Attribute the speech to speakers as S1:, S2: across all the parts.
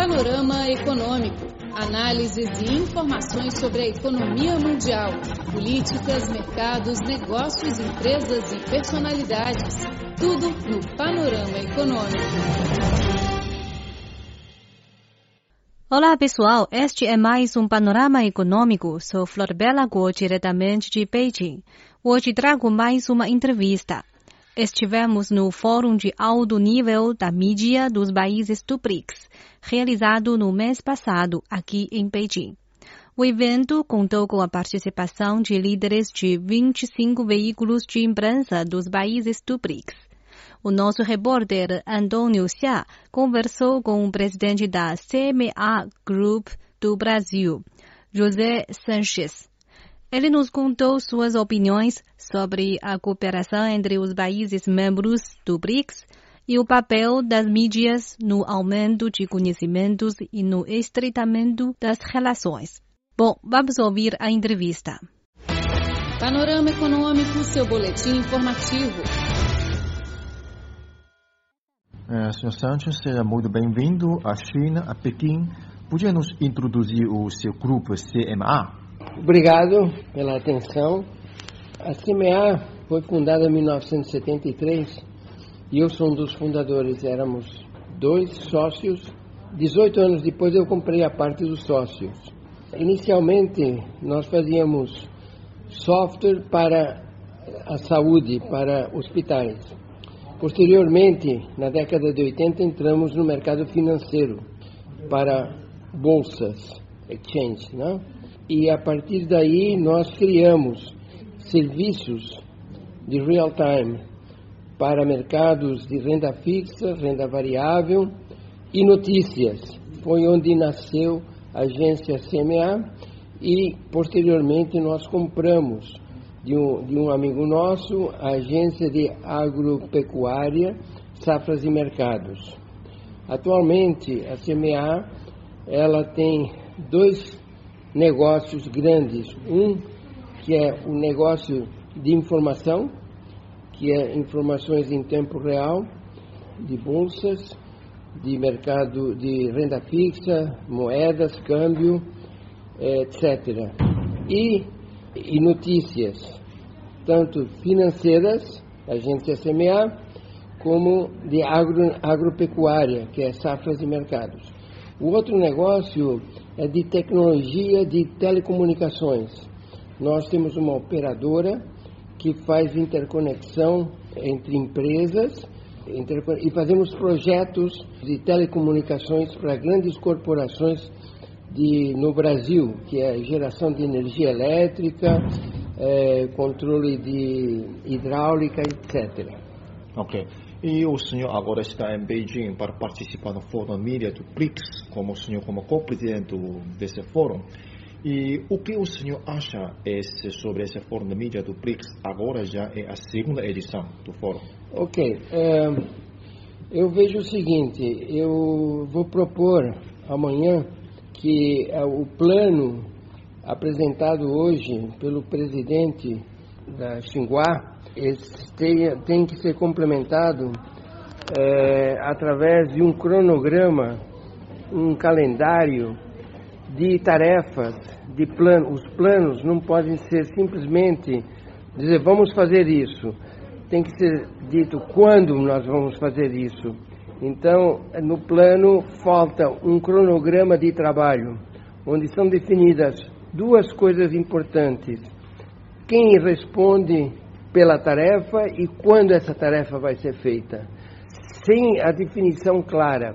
S1: Panorama Econômico. Análises e informações sobre a economia mundial, políticas, mercados, negócios, empresas e personalidades. Tudo no Panorama Econômico.
S2: Olá pessoal, este é mais um Panorama Econômico. Sou Flor Bela Guo, diretamente de Beijing. Hoje trago mais uma entrevista. Estivemos no Fórum de Alto Nível da Mídia dos Países do BRICS, realizado no mês passado aqui em Beijing. O evento contou com a participação de líderes de 25 veículos de imprensa dos países do BRICS. O nosso repórter Antônio Xia conversou com o presidente da CMA Group do Brasil, José Sanches. Ele nos contou suas opiniões sobre a cooperação entre os países membros do BRICS e o papel das mídias no aumento de conhecimentos e no estreitamento das relações. Bom, vamos ouvir a entrevista.
S1: Panorama Econômico, seu boletim informativo.
S3: É, Sr. Santos, seja muito bem-vindo à China, a Pequim. Podia nos introduzir o seu grupo CMA?
S4: Obrigado pela atenção. A CMA foi fundada em 1973 e eu sou um dos fundadores. Éramos dois sócios. 18 anos depois eu comprei a parte dos sócios. Inicialmente nós fazíamos software para a saúde, para hospitais. Posteriormente, na década de 80, entramos no mercado financeiro para bolsas, exchange, não? E a partir daí nós criamos serviços de real time para mercados de renda fixa, renda variável e notícias. Foi onde nasceu a agência CMA e posteriormente nós compramos de um, de um amigo nosso a agência de agropecuária, safras e mercados. Atualmente a CMA ela tem dois negócios grandes. Um que é o negócio de informação, que é informações em tempo real, de bolsas, de mercado de renda fixa, moedas, câmbio, etc. E, e notícias, tanto financeiras, agência CMA, como de agro, agropecuária, que é safras e mercados. O outro negócio é de tecnologia de telecomunicações. Nós temos uma operadora que faz interconexão entre empresas e fazemos projetos de telecomunicações para grandes corporações de, no Brasil, que é geração de energia elétrica, é, controle de hidráulica, etc.
S3: Ok. E o senhor agora está em Beijing para participar no Fórum Mídia do BRICS, como o senhor como co-presidente desse fórum. E o que o senhor acha esse, sobre esse Fórum de Mídia do BRICS? Agora já é a segunda edição do fórum.
S4: Ok. É, eu vejo o seguinte, eu vou propor amanhã que é, o plano apresentado hoje pelo presidente da Xinhua tem, tem que ser complementado é, através de um cronograma, um calendário de tarefas, de plano. Os planos não podem ser simplesmente dizer vamos fazer isso. Tem que ser dito quando nós vamos fazer isso. Então, no plano falta um cronograma de trabalho, onde são definidas duas coisas importantes. Quem responde pela tarefa e quando essa tarefa vai ser feita. Sem a definição clara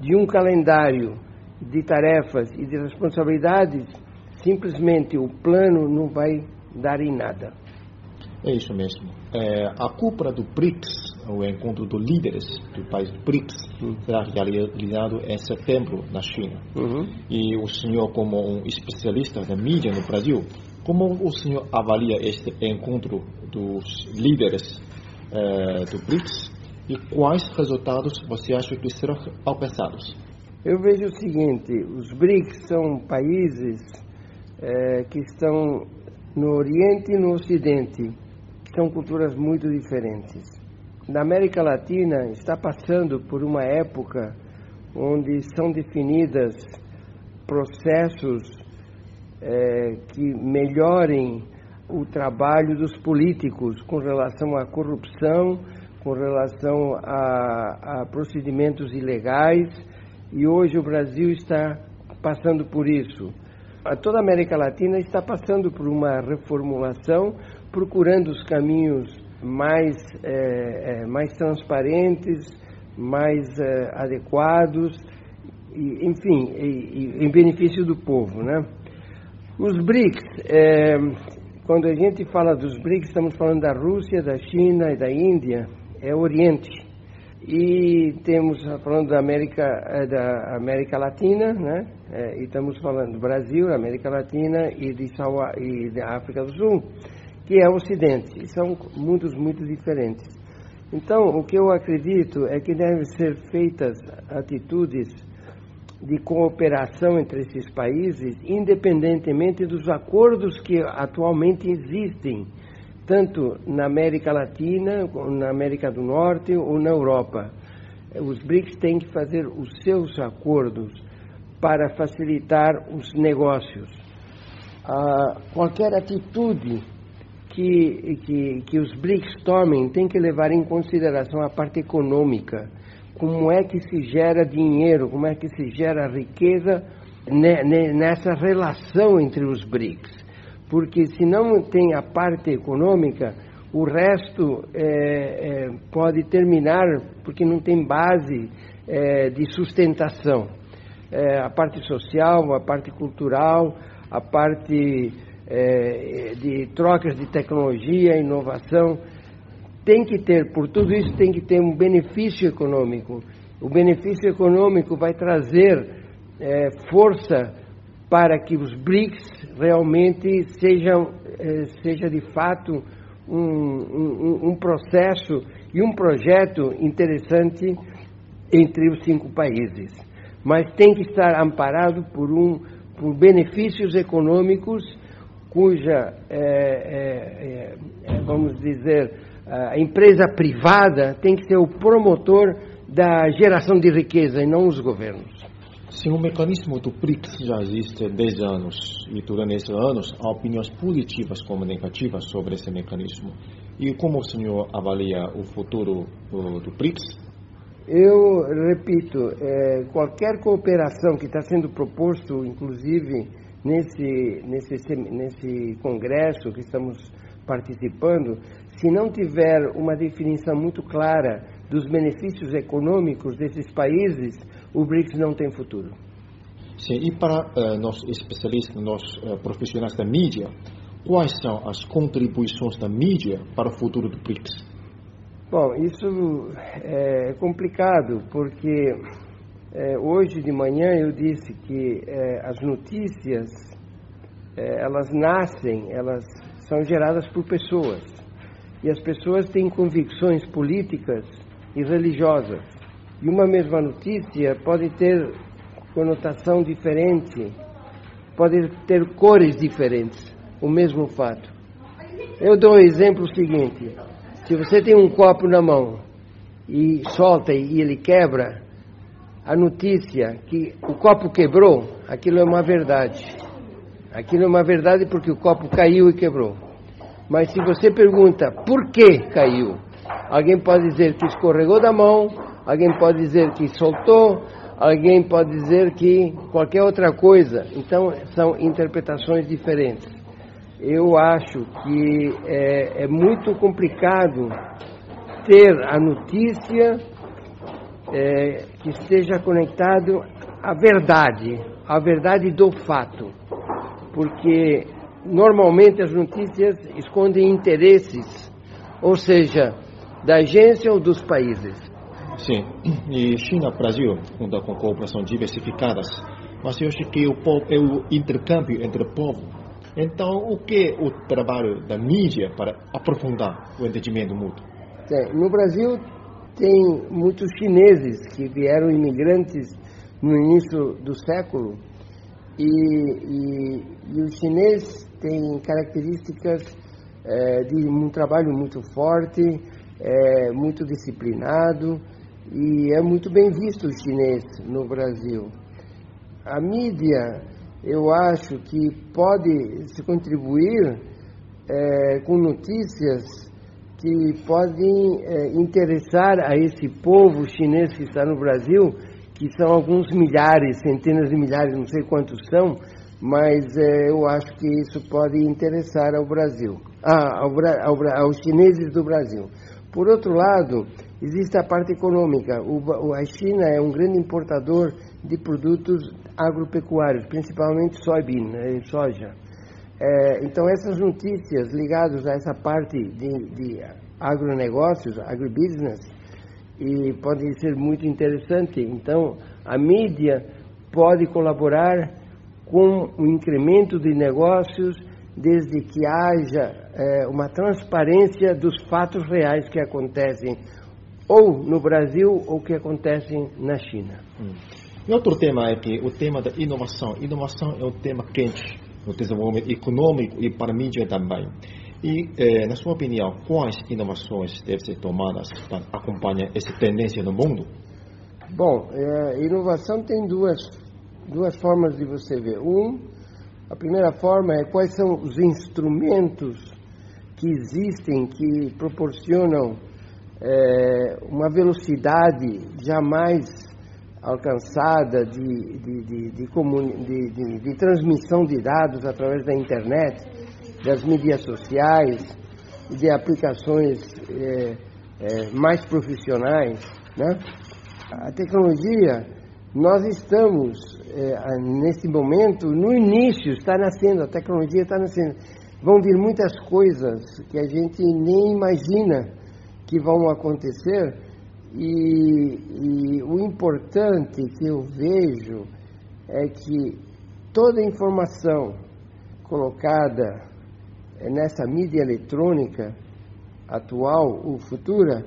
S4: de um calendário de tarefas e de responsabilidades, simplesmente o plano não vai dar em nada.
S3: É isso mesmo. É, a cúpula do BRICS, o encontro dos líderes do país BRICS, uhum. será realizado em setembro na China. Uhum. E o senhor, como um especialista da mídia no Brasil, como o senhor avalia este encontro dos líderes eh, do BRICS e quais resultados você acha que serão alcançados?
S4: Eu vejo o seguinte: os BRICS são países eh, que estão no Oriente e no Ocidente, que são culturas muito diferentes. Na América Latina está passando por uma época onde são definidas processos é, que melhorem o trabalho dos políticos com relação à corrupção, com relação a, a procedimentos ilegais, e hoje o Brasil está passando por isso. Toda a América Latina está passando por uma reformulação, procurando os caminhos mais, é, mais transparentes, mais é, adequados, e, enfim, e, e, em benefício do povo. Né? Os BRICS, é, quando a gente fala dos BRICS, estamos falando da Rússia, da China e da Índia, é Oriente. E temos falando da América, é, da América Latina, né? É, e estamos falando do Brasil, América Latina e de, e da África do Sul, que é o Ocidente. E são mundos muito diferentes. Então, o que eu acredito é que devem ser feitas atitudes de cooperação entre esses países, independentemente dos acordos que atualmente existem, tanto na América Latina, na América do Norte ou na Europa. Os BRICS têm que fazer os seus acordos para facilitar os negócios. Ah, qualquer atitude que, que, que os BRICS tomem tem que levar em consideração a parte econômica como é que se gera dinheiro, como é que se gera riqueza nessa relação entre os BRICS. Porque se não tem a parte econômica, o resto é, é, pode terminar porque não tem base é, de sustentação. É, a parte social, a parte cultural, a parte é, de trocas de tecnologia, inovação tem que ter, por tudo isso, tem que ter um benefício econômico. O benefício econômico vai trazer é, força para que os BRICS realmente sejam, é, seja de fato um, um, um processo e um projeto interessante entre os cinco países. Mas tem que estar amparado por, um, por benefícios econômicos cuja, é, é, é vamos dizer, a empresa privada tem que ser o promotor da geração de riqueza e não os governos.
S3: Se o mecanismo do BRICS já existe há 10 anos e durante esses anos há opiniões positivas como negativas sobre esse mecanismo. E como o senhor avalia o futuro do BRICS?
S4: Eu repito, é, qualquer cooperação que está sendo proposto, inclusive nesse, nesse, nesse congresso que estamos participando, se não tiver uma definição muito clara dos benefícios econômicos desses países, o BRICS não tem futuro.
S3: Sim, e para uh, nós especialistas, nós uh, profissionais da mídia, quais são as contribuições da mídia para o futuro do BRICS?
S4: Bom, isso é complicado, porque é, hoje de manhã eu disse que é, as notícias, é, elas nascem, elas são geradas por pessoas. E as pessoas têm convicções políticas e religiosas. E uma mesma notícia pode ter conotação diferente, pode ter cores diferentes, o mesmo fato. Eu dou o exemplo seguinte: se você tem um copo na mão e solta e ele quebra, a notícia que o copo quebrou, aquilo é uma verdade. Aquilo é uma verdade porque o copo caiu e quebrou. Mas se você pergunta por que caiu, alguém pode dizer que escorregou da mão, alguém pode dizer que soltou, alguém pode dizer que qualquer outra coisa. Então são interpretações diferentes. Eu acho que é, é muito complicado ter a notícia é, que esteja conectado à verdade, à verdade do fato porque normalmente as notícias escondem interesses, ou seja, da agência ou dos países.
S3: Sim, e China e Brasil conta com cooperação diversificadas, mas eu acho que o, povo, é o intercâmbio entre povo. Então, o que é o trabalho da mídia para aprofundar o entendimento mútuo?
S4: no Brasil tem muitos chineses que vieram imigrantes no início do século e, e, e o chinês tem características é, de um trabalho muito forte, é, muito disciplinado e é muito bem visto o chinês no Brasil. A mídia, eu acho que pode se contribuir é, com notícias que podem é, interessar a esse povo chinês que está no Brasil, que são alguns milhares, centenas de milhares, não sei quantos são, mas é, eu acho que isso pode interessar ao Brasil, ah, ao, ao, aos chineses do Brasil. Por outro lado, existe a parte econômica. O, a China é um grande importador de produtos agropecuários, principalmente soybean, né, soja. É, então, essas notícias ligadas a essa parte de, de agronegócios, agribusiness, e pode ser muito interessante. Então, a mídia pode colaborar com o incremento de negócios desde que haja é, uma transparência dos fatos reais que acontecem ou no Brasil ou que acontecem na China. Hum.
S3: E outro tema é que o tema da inovação. Inovação é um tema quente no desenvolvimento econômico e para a mídia também. E, eh, na sua opinião, quais inovações devem ser tomadas para acompanhar essa tendência no mundo?
S4: Bom, é, inovação tem duas, duas formas de você ver. Um, a primeira forma é quais são os instrumentos que existem que proporcionam é, uma velocidade jamais alcançada de, de, de, de, de transmissão de dados através da internet, das mídias sociais, de aplicações é, é, mais profissionais. Né? A tecnologia, nós estamos, é, nesse momento, no início, está nascendo, a tecnologia está nascendo. Vão vir muitas coisas que a gente nem imagina que vão acontecer e, e o importante que eu vejo é que toda informação colocada nessa mídia eletrônica atual ou futura,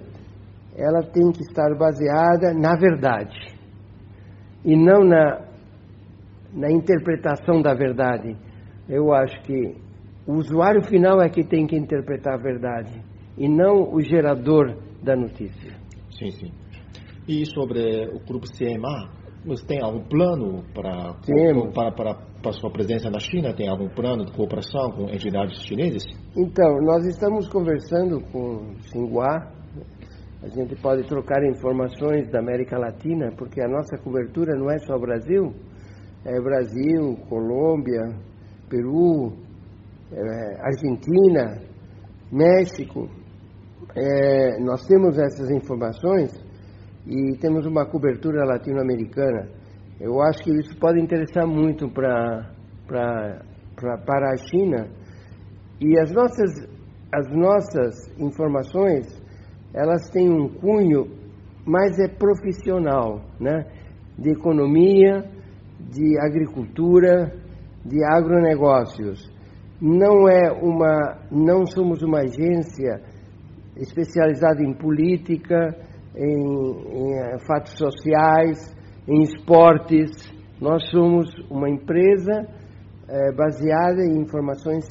S4: ela tem que estar baseada na verdade e não na, na interpretação da verdade. Eu acho que o usuário final é que tem que interpretar a verdade e não o gerador da notícia.
S3: Sim, sim. E sobre o grupo CMA, você tem algum plano para, para, para, para sua presença na China? Tem algum plano de cooperação com entidades chinesas?
S4: Então, nós estamos conversando com Xinhua. A gente pode trocar informações da América Latina, porque a nossa cobertura não é só Brasil, é Brasil, Colômbia, Peru, é Argentina, México. É, nós temos essas informações e temos uma cobertura latino-americana. Eu acho que isso pode interessar muito pra, pra, pra, para a China. E as nossas, as nossas informações, elas têm um cunho mais é profissional, né? de economia, de agricultura, de agronegócios. Não é uma, não somos uma agência especializado em política, em, em eh, fatos sociais, em esportes. Nós somos uma empresa é, baseada em informações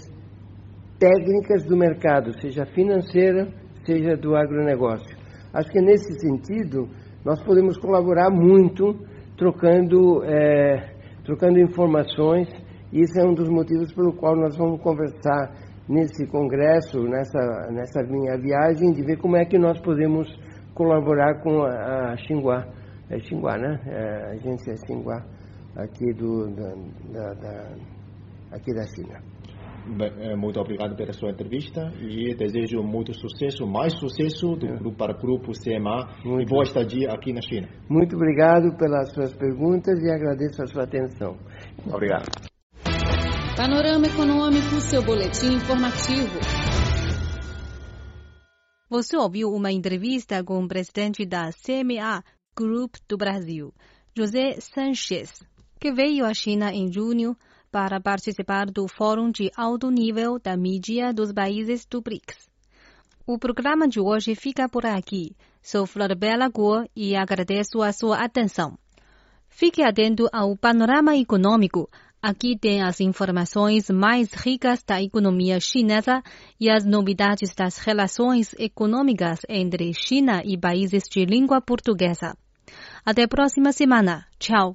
S4: técnicas do mercado, seja financeira, seja do agronegócio. Acho que nesse sentido nós podemos colaborar muito, trocando, é, trocando informações. Isso é um dos motivos pelo qual nós vamos conversar nesse congresso, nessa, nessa minha viagem, de ver como é que nós podemos colaborar com a, a Xinhua, é Xinhua, né? É a agência Xinhua aqui, do, da, da, da, aqui da China.
S3: Bem, é, muito obrigado pela sua entrevista e desejo muito sucesso, mais sucesso do, é. para o grupo CMA muito. e boa estadia aqui na China.
S4: Muito obrigado pelas suas perguntas e agradeço a sua atenção.
S3: Obrigado.
S1: Panorama Econômico, seu boletim informativo.
S2: Você ouviu uma entrevista com o presidente da CMA Group do Brasil, José Sanchez, que veio à China em junho para participar do Fórum de Alto Nível da Mídia dos Países do BRICS. O programa de hoje fica por aqui. Sou Flor Bela Guo e agradeço a sua atenção. Fique atento ao panorama econômico Aqui tem as informações mais ricas da economia chinesa e as novidades das relações econômicas entre China e países de língua portuguesa. Até a próxima semana. Tchau.